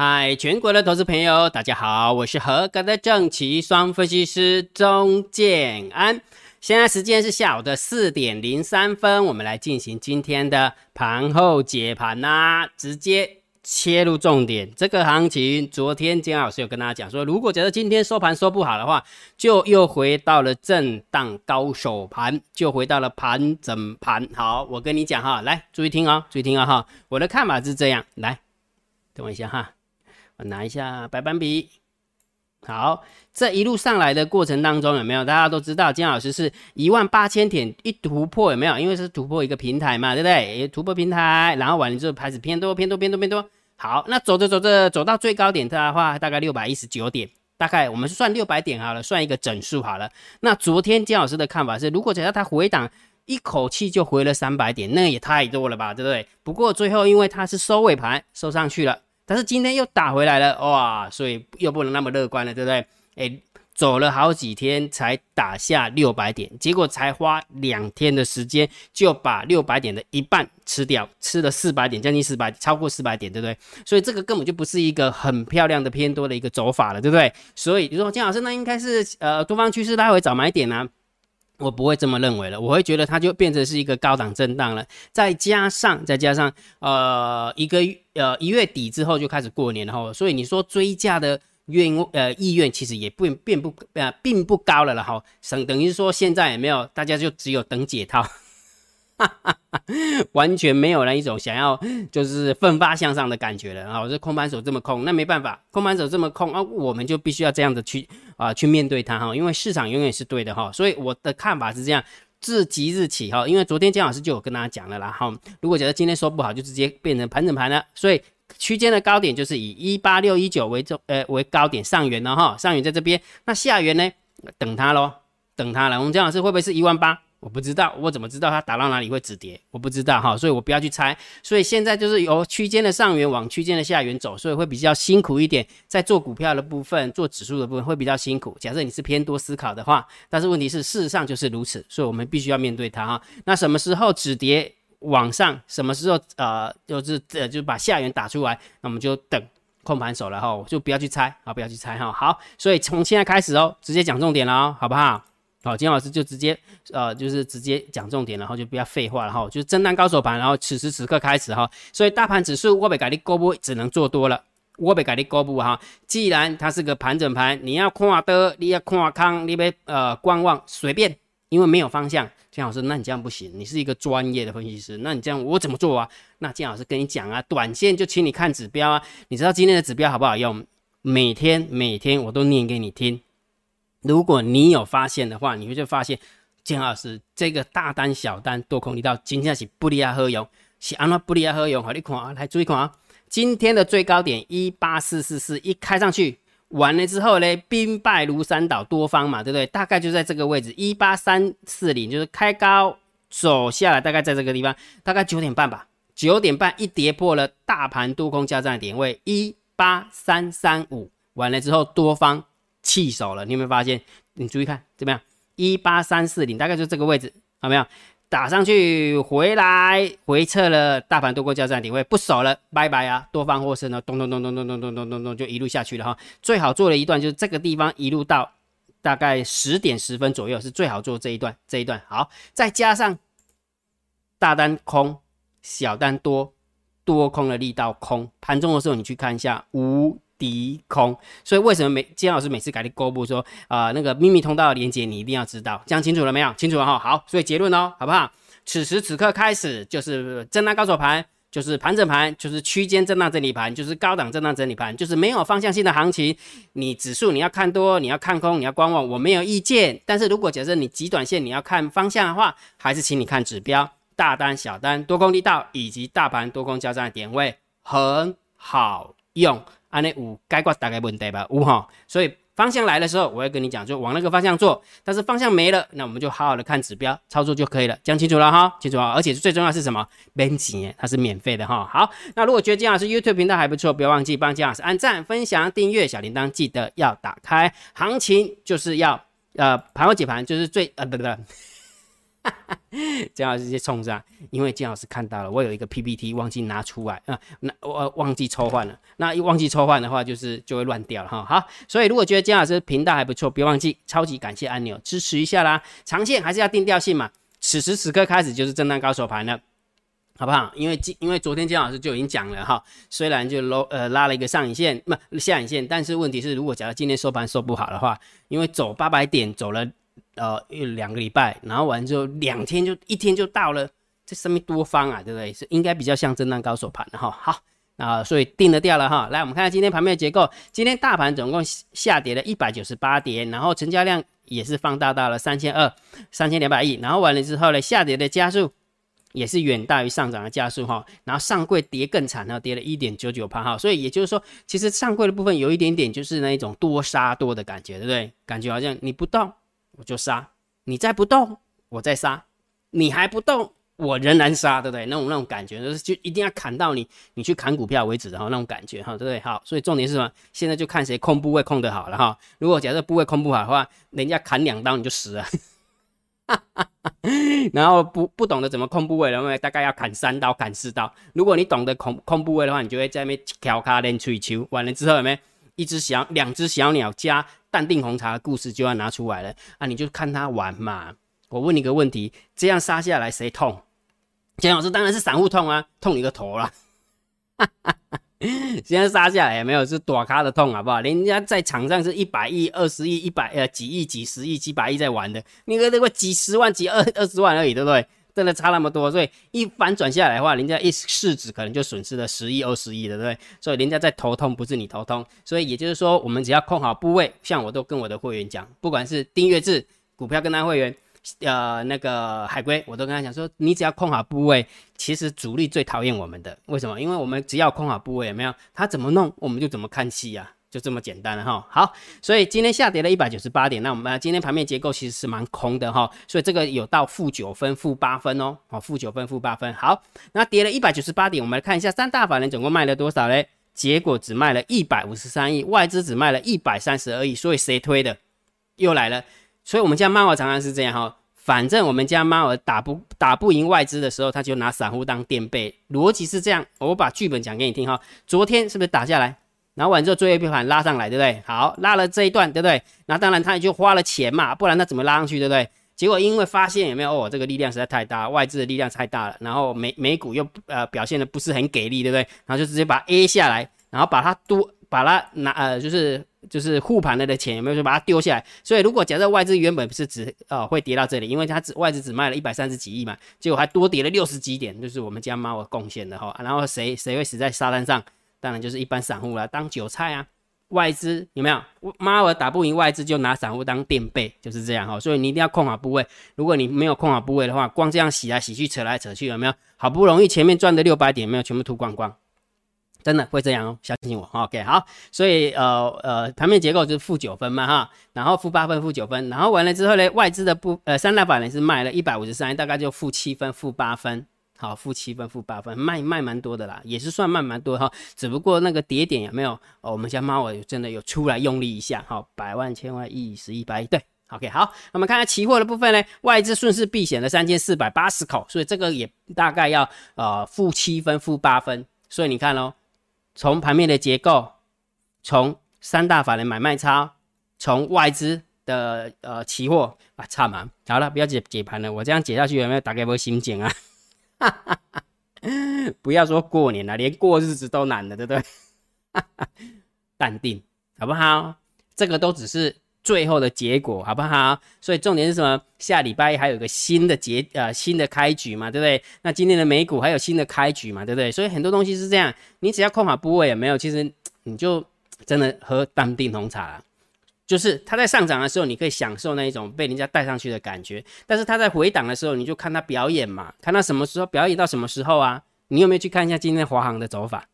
嗨，全国的投资朋友，大家好，我是合格的正奇双分析师钟建安。现在时间是下午的四点零三分，我们来进行今天的盘后解盘呐，直接切入重点。这个行情，昨天金老师有跟大家讲说，如果觉得今天收盘收不好的话，就又回到了震荡高手盘，就回到了盘整盘。好，我跟你讲哈，来注意听啊，注意听啊哈，我的看法是这样，来等我一下哈。我拿一下白板笔。好，这一路上来的过程当中，有没有大家都知道，金老师是一万八千点一突破，有没有？因为是突破一个平台嘛，对不对？突破平台，然后完了之后开始偏多，偏多，偏多，偏多。好，那走着走着走到最高点的话，大概六百一十九点，大概我们算六百点好了，算一个整数好了。那昨天金老师的看法是，如果只要它回档，一口气就回了三百点，那也太多了吧，对不对？不过最后因为它是收尾盘，收上去了。但是今天又打回来了，哇！所以又不能那么乐观了，对不对？哎，走了好几天才打下六百点，结果才花两天的时间就把六百点的一半吃掉，吃了四百点，将近四百，超过四百点，对不对？所以这个根本就不是一个很漂亮的偏多的一个走法了，对不对？所以你说金老师，那应该是呃多方趋势拉回找买点啊。我不会这么认为了，我会觉得它就变成是一个高档震荡了，再加上再加上呃一个呃一月底之后就开始过年了，所以你说追价的愿呃意愿其实也不并不呃并不高了了哈，等等于说现在也没有，大家就只有等解套。完全没有那一种想要就是奋发向上的感觉了啊！这空盘手这么空，那没办法，空盘手这么空啊，我们就必须要这样的去啊去面对它哈，因为市场永远是对的哈，所以我的看法是这样，自即日起哈，因为昨天姜老师就有跟大家讲了啦哈，如果觉得今天说不好，就直接变成盘整盘了，所以区间的高点就是以一八六一九为中呃为高点上缘了哈，上缘在这边，那下缘呢等它喽，等它了，我们姜老师会不会是一万八？我不知道，我怎么知道它打到哪里会止跌？我不知道哈，所以我不要去猜。所以现在就是由区间的上缘往区间的下缘走，所以会比较辛苦一点。在做股票的部分，做指数的部分会比较辛苦。假设你是偏多思考的话，但是问题是事实上就是如此，所以我们必须要面对它哈。那什么时候止跌往上？什么时候呃就是呃就把下缘打出来？那我们就等控盘手了哈，就不要去猜啊，不要去猜哈。好，所以从现在开始哦，直接讲重点了哦，好不好？好，金老师就直接，呃，就是直接讲重点，然后就不要废话了哈，就是震荡高手盘，然后此时此刻开始哈，所以大盘指数我被改的高不只能做多了，我被改的高不哈，既然它是个盘整盘，你要看的，你要看康，你别呃观望，随便，因为没有方向。金老师，那你这样不行，你是一个专业的分析师，那你这样我怎么做啊？那金老师跟你讲啊，短线就请你看指标啊，你知道今天的指标好不好用？每天每天我都念给你听。如果你有发现的话，你会就发现，金老师这个大单、小单、多空力道今天是不利亚喝油，是安那不利亚喝油，好，你看啊，来注意看啊，今天的最高点一八四四四一开上去，完了之后呢，兵败如山倒，多方嘛，对不对？大概就在这个位置一八三四零，就是开高走下来，大概在这个地方，大概九点半吧，九点半一跌破了大盘多空交战点位一八三三五，完了之后多方。弃手了，你有没有发现？你注意看怎么样？一八三四零，大概就这个位置，好没有？打上去，回来回撤了，大盘多过交战点位，不守了，拜拜啊！多方获胜了，咚咚咚咚咚咚咚咚咚咚，就一路下去了哈。最好做的一段就是这个地方一路到大概十点十分左右，是最好做这一段。这一段好，再加上大单空，小单多，多空的力道空，盘中的时候你去看一下五。低空，所以为什么每金老师每次改的公布说啊那个秘密通道的连接，你一定要知道，讲清楚了没有？清楚了哈。好，所以结论哦，好不好？此时此刻开始就是震荡高手盘，就是盘整盘，就是区间震荡整理盘，就是高档震荡整理盘，就是没有方向性的行情。你指数你要看多，你要看空，你要观望，我没有意见。但是如果假设你极短线你要看方向的话，还是请你看指标，大单、小单、多空力道以及大盘多空交战的点位很好用。安内五该挂大概问题吧，五哈，所以方向来的时候，我会跟你讲，就往那个方向做。但是方向没了，那我们就好好的看指标操作就可以了，讲清楚了哈，清楚啊。而且最重要是什么？编辑它是免费的哈。好，那如果觉得姜老师 YouTube 频道还不错，不要忘记帮姜老师按赞、分享、订阅小铃铛，记得要打开。行情就是要呃盘后解盘，就是最呃不不不。姜老师直接冲上，因为姜老师看到了，我有一个 PPT 忘记拿出来啊，那我忘记抽换了，那一忘记抽换的话，就是就会乱掉了哈。好，所以如果觉得姜老师频道还不错，别忘记超级感谢按钮支持一下啦。长线还是要定调性嘛，此时此刻开始就是震荡高手盘了。好不好？因为今因为昨天姜老师就已经讲了哈，虽然就拉呃拉了一个上影线，不下影线，但是问题是，如果假如今天收盘收不好的话，因为走八百点走了呃一两个礼拜，然后完之后两天就一天就到了，这上面多方啊，对不对？是应该比较像震荡高手盘的哈。好，那所以定了掉了哈。来，我们看看今天盘面的结构，今天大盘总共下跌了一百九十八点，然后成交量也是放大到了三千二三千两百亿，然后完了之后呢，下跌的加速。也是远大于上涨的加速哈，然后上柜跌更惨哈，跌了一点九九趴哈，所以也就是说，其实上柜的部分有一点点就是那一种多杀多的感觉，对不对？感觉好像你不动我就杀，你再不动我再杀，你还不动我仍然杀，对不对？那种那种感觉就是就一定要砍到你，你去砍股票为止然后，那种感觉哈，对不对？好，所以重点是什么？现在就看谁控部位控得好了哈。如果假设部位控不好的话，人家砍两刀你就死了。然后不不懂得怎么控部位，然后大概要砍三刀、砍四刀。如果你懂得控控部位的话，你就会在那边调卡练吹球。完了之后有没有一只小、两只小鸟加淡定红茶的故事就要拿出来了啊？你就看他玩嘛。我问你个问题：这样杀下来谁痛？钱老师当然是散户痛啊，痛你个头了。现在杀下来也没有是躲咖的痛，好不好？人家在场上是一百亿、二十亿、一百呃几亿、几十亿、几百亿在玩的，那个那个几十万、几二二十万而已，对不对？真的差那么多，所以一反转下来的话，人家一市值可能就损失了十亿、二十亿，对不对？所以人家在头痛，不是你头痛。所以也就是说，我们只要控好部位，像我都跟我的会员讲，不管是订阅制股票跟单会员。呃，那个海龟，我都跟他讲说，你只要控好部位，其实主力最讨厌我们的，为什么？因为我们只要控好部位，有没有？他怎么弄，我们就怎么看戏呀，就这么简单了哈。好，所以今天下跌了一百九十八点，那我们今天盘面结构其实是蛮空的哈，所以这个有到负九分、负八分哦，好，负九分、负八分。好，那跌了一百九十八点，我们来看一下三大法人总共卖了多少嘞？结果只卖了一百五十三亿，外资只卖了一百三十二亿，所以谁推的？又来了。所以，我们家猫儿常常是这样哈。反正我们家猫儿打不打不赢外资的时候，他就拿散户当垫背。逻辑是这样，我把剧本讲给你听哈。昨天是不是打下来，然后完之后作业盘拉上来，对不对？好，拉了这一段，对不对？那当然他也就花了钱嘛，不然他怎么拉上去，对不对？结果因为发现有没有哦，这个力量实在太大，外资的力量太大了，然后美美股又呃表现的不是很给力，对不对？然后就直接把 A 下来，然后把它多把它拿呃就是。就是护盘了的钱有没有说把它丢下来？所以如果假设外资原本不是只呃会跌到这里，因为它只外资只卖了一百三十几亿嘛，结果还多跌了六十几点，就是我们家猫贡献的哈。然后谁谁会死在沙滩上？当然就是一般散户了，当韭菜啊。外资有没有？妈我打不赢外资就拿散户当垫背，就是这样哈。所以你一定要控好部位。如果你没有控好部位的话，光这样洗来洗去、扯来扯去，有没有？好不容易前面赚的六百点，没有全部吐光光。真的会这样哦，相信我。OK，好，所以呃呃，盘面结构就是负九分嘛哈，然后负八分、负九分，然后完了之后呢，外资的不呃三大板呢是卖了一百五十三，大概就负七分、负八分，好，负七分、负八分，卖卖蛮多的啦，也是算卖蛮多哈，只不过那个跌点有没有？哦，我们家猫儿真的有出来用力一下，好，百万、千万、亿、十亿、百亿，对，OK，好，我们看看期货的部分呢，外资顺势避险了三千四百八十口，所以这个也大概要呃负七分、负八分，所以你看喽。从盘面的结构，从三大法人买卖差，从外资的呃期货啊，差嘛。好了，不要解解盘了，我这样解下去有没有打开波心情啊？不要说过年了，连过日子都难了，对不对？淡定好不好？这个都只是。最后的结果好不好？所以重点是什么？下礼拜还有个新的结呃新的开局嘛，对不对？那今天的美股还有新的开局嘛，对不对？所以很多东西是这样，你只要控好部位，有没有？其实你就真的喝淡定红茶了，就是它在上涨的时候，你可以享受那一种被人家带上去的感觉；但是它在回档的时候，你就看它表演嘛，看它什么时候表演到什么时候啊？你有没有去看一下今天华航的走法，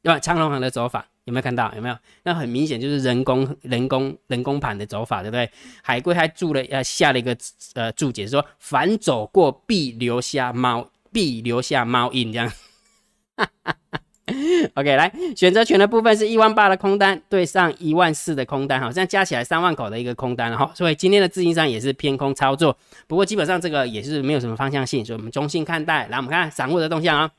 对吧？长隆航的走法？有没有看到？有没有？那很明显就是人工、人工、人工盘的走法，对不对？海龟还注了呃下了一个呃注解，说反走过必留下猫，必留下猫印，这样。OK，来选择权的部分是一万八的空单对上一万四的空单，好，这样加起来三万口的一个空单，哈，所以今天的资金上也是偏空操作，不过基本上这个也是没有什么方向性，所以我们中性看待。来，我们看散户的动向啊，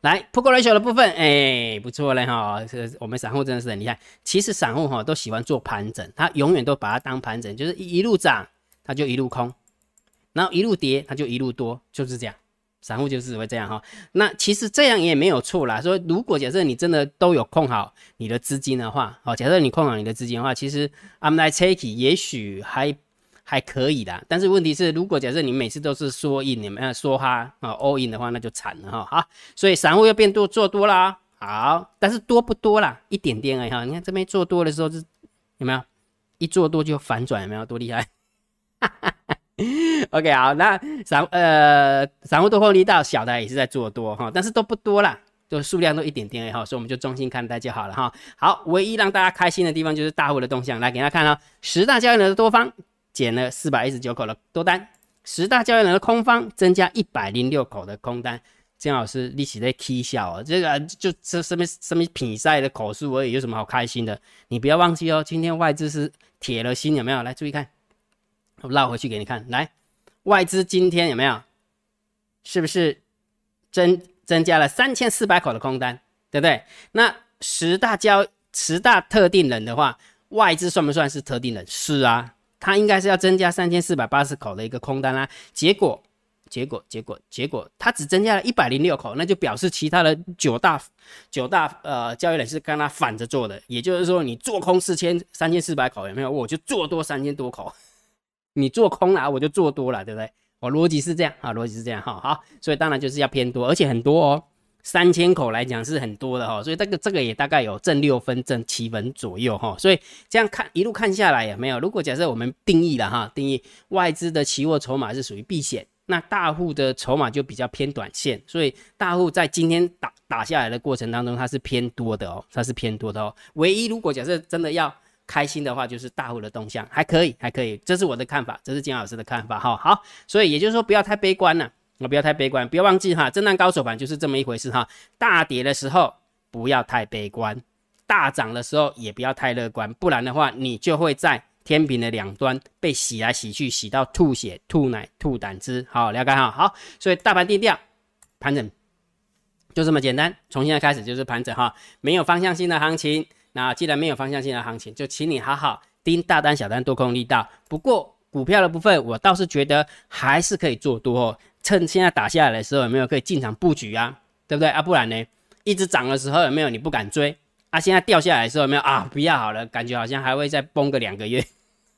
来 p o k ratio 的部分，哎，不错嘞哈，这我们散户真的是很厉害。其实散户哈都喜欢做盘整，他永远都把它当盘整，就是一路涨他就一路空，然后一路跌他就一路多，就是这样。散户就是会这样哈，那其实这样也没有错啦。说如果假设你真的都有控好你的资金的话，哦，假设你控好你的资金的话，其实 I'm like take 也许还还可以啦。但是问题是，如果假设你每次都是说 in，你们说哈啊 all in 的话，那就惨了哈。好，所以散户要变多做多啦。好，但是多不多啦？一点点而已哈。你看这边做多的时候是有没有一做多就反转？有没有多厉害？哈哈。OK，好，那散呃散户多空力道小的也是在做多哈，但是都不多啦，就数量都一点点哈，所以我们就中心看待就好了哈。好，唯一让大家开心的地方就是大户的动向，来给大家看啊，十大交易人的多方减了四百一十九口的多单，十大交易人的空方增加一百零六口的空单。姜老师利息在 K 笑啊，这个就这什么什么比赛的口述而已，有什么好开心的？你不要忘记哦，今天外资是铁了心有没有？来注意看。我绕回去给你看，来，外资今天有没有？是不是增增加了三千四百口的空单，对不对？那十大交十大特定人的话，外资算不算是特定人？是啊，它应该是要增加三千四百八十口的一个空单啦。结果，结果，结果，结果，它只增加了一百零六口，那就表示其他的九大九大呃交易人是跟它反着做的。也就是说，你做空四千三千四百口有没有？我就做多三千多口。你做空了，我就做多了，对不对？我逻辑是这样啊，逻辑是这样哈。好，所以当然就是要偏多，而且很多哦，三千口来讲是很多的哈。所以这个这个也大概有正六分、正七分左右哈。所以这样看一路看下来也没有？如果假设我们定义了哈，定义外资的期货筹码是属于避险，那大户的筹码就比较偏短线，所以大户在今天打打下来的过程当中，它是偏多的哦，它是偏多的哦。唯一如果假设真的要开心的话就是大户的动向还可以，还可以，这是我的看法，这是金老师的看法哈。好，所以也就是说不要太悲观了，我不要太悲观，不要忘记哈，震荡高手盘就是这么一回事哈。大跌的时候不要太悲观，大涨的时候也不要太乐观，不然的话你就会在天平的两端被洗来洗去，洗到吐血、吐奶、吐胆汁。好，了解哈。好，所以大盘定调，盘整就这么简单，从现在开始就是盘整哈，没有方向性的行情。那既然没有方向性的行情，就请你好好盯大单、小单、多空力道。不过股票的部分，我倒是觉得还是可以做多哦。趁现在打下来的时候，有没有可以进场布局啊？对不对啊？不然呢，一直涨的时候有没有你不敢追啊？现在掉下来的时候有没有啊？不要好了，感觉好像还会再崩个两个月。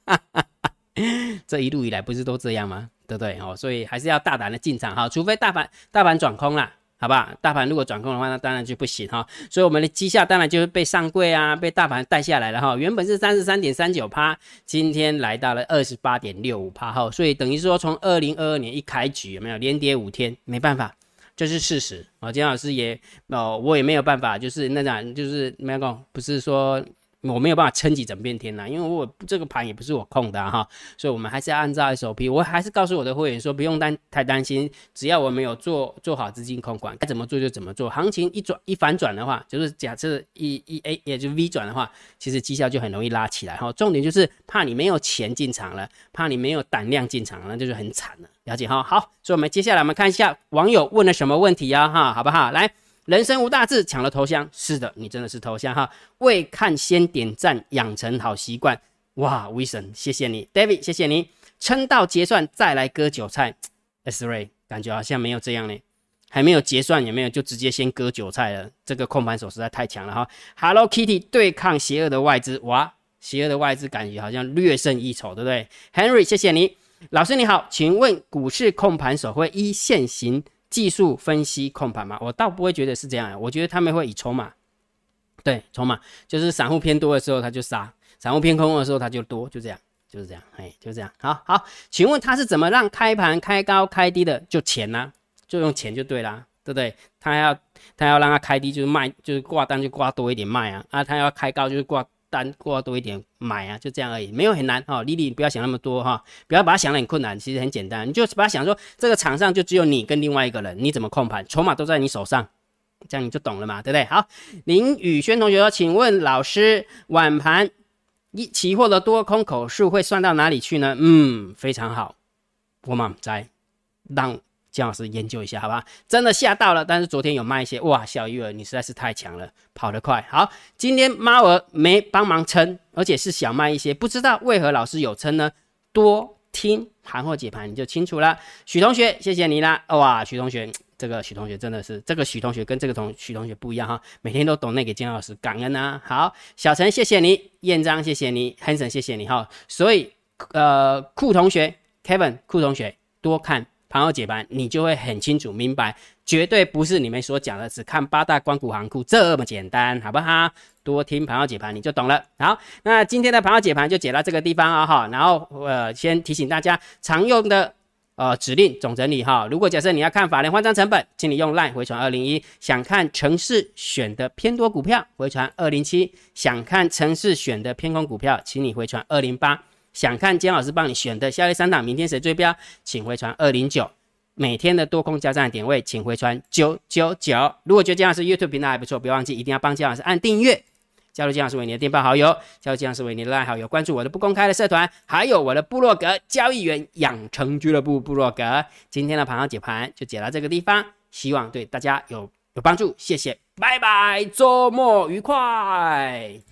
这一路以来不是都这样吗？对不对哦？所以还是要大胆的进场哈，除非大盘大盘转空了。好不好？大盘如果转空的话，那当然就不行哈。所以我们的绩效当然就是被上柜啊，被大盘带下来了哈。原本是三十三点三九趴，今天来到了二十八点六五趴哈。所以等于说，从二零二二年一开局有没有连跌五天？没办法，这是事实啊。金老师也哦，我也没有办法，就是那种就是没有讲，不是说。我没有办法撑起整片天呐，因为我这个盘也不是我控的哈，所以我们还是要按照 SOP。我还是告诉我的会员说，不用担太担心，只要我们有做做好资金控管，该怎么做就怎么做。行情一转一反转的话，就是假设一一 A 也就 V 转的话，其实绩效就很容易拉起来哈。重点就是怕你没有钱进场了，怕你没有胆量进场，那就是很惨了。了解哈？好，所以我们接下来我们看一下网友问了什么问题呀哈，好不好？来。人生无大志，抢了头香。是的，你真的是头香哈。未看先点赞，养成好习惯。哇，威神，谢谢你，David，谢谢你。撑到结算再来割韭菜。S Ray，感觉好像没有这样呢，还没有结算有没有？就直接先割韭菜了。这个控盘手实在太强了哈。Hello Kitty 对抗邪恶的外资，哇，邪恶的外资感觉好像略胜一筹，对不对？Henry，谢谢你，老师你好，请问股市控盘手会依现行？技术分析控盘嘛，我倒不会觉得是这样，我觉得他们会以筹码，对，筹码就是散户偏多的时候他就杀，散户偏空的时候他就多，就这样，就是这样，哎，就这样，好好，请问他是怎么让开盘开高开低的？就钱呢，就用钱就对啦，对不对？他要他要让他开低就是卖，就是挂单就挂多一点卖啊，啊，他要开高就是挂。单过多一点买啊，就这样而已，没有很难哈。丽丽不要想那么多哈，不要把它想得很困难，其实很简单，你就把它想说这个场上就只有你跟另外一个人，你怎么控盘，筹码都在你手上这样你就懂了嘛，对不对？好，林宇轩同学说，请问老师，晚盘一期货的多空口数会算到哪里去呢？嗯，非常好，我们在让姜老师研究一下，好吧？真的吓到了，但是昨天有卖一些，哇，小鱼儿你实在是太强了，跑得快。好，今天猫儿没帮忙撑，而且是小卖一些，不知道为何老师有撑呢？多听盘后解盘你就清楚了。许同学，谢谢你啦，哇，许同学。这个许同学真的是，这个许同学跟这个同许同学不一样哈，每天都懂那个金老师感恩啊。好，小陈谢谢你，燕章谢谢你恒生谢谢你哈。所以呃，酷同学 Kevin 酷同学多看盘后解盘，你就会很清楚明白，绝对不是你们所讲的只看八大光谷行库这么简单，好不好？多听盘后解盘你就懂了。好，那今天的盘后解盘就解到这个地方啊哈。然后呃，先提醒大家常用的。呃，指令总整理哈。如果假设你要看法人换张成本，请你用 line 回传二零一。想看城市选的偏多股票，回传二零七。想看城市选的偏空股票，请你回传二零八。想看姜老师帮你选的下列三档明天谁追标，请回传二零九。每天的多空交战点位，请回传九九九。如果觉得姜老师 YouTube 频道还不错，别忘记一定要帮姜老师按订阅。加入金老师为你的电报好友，加入金老师为你的赖好友，关注我的不公开的社团，还有我的部落格交易员养成俱乐部部落格。今天的盘后解盘就解到这个地方，希望对大家有有帮助，谢谢，拜拜，周末愉快。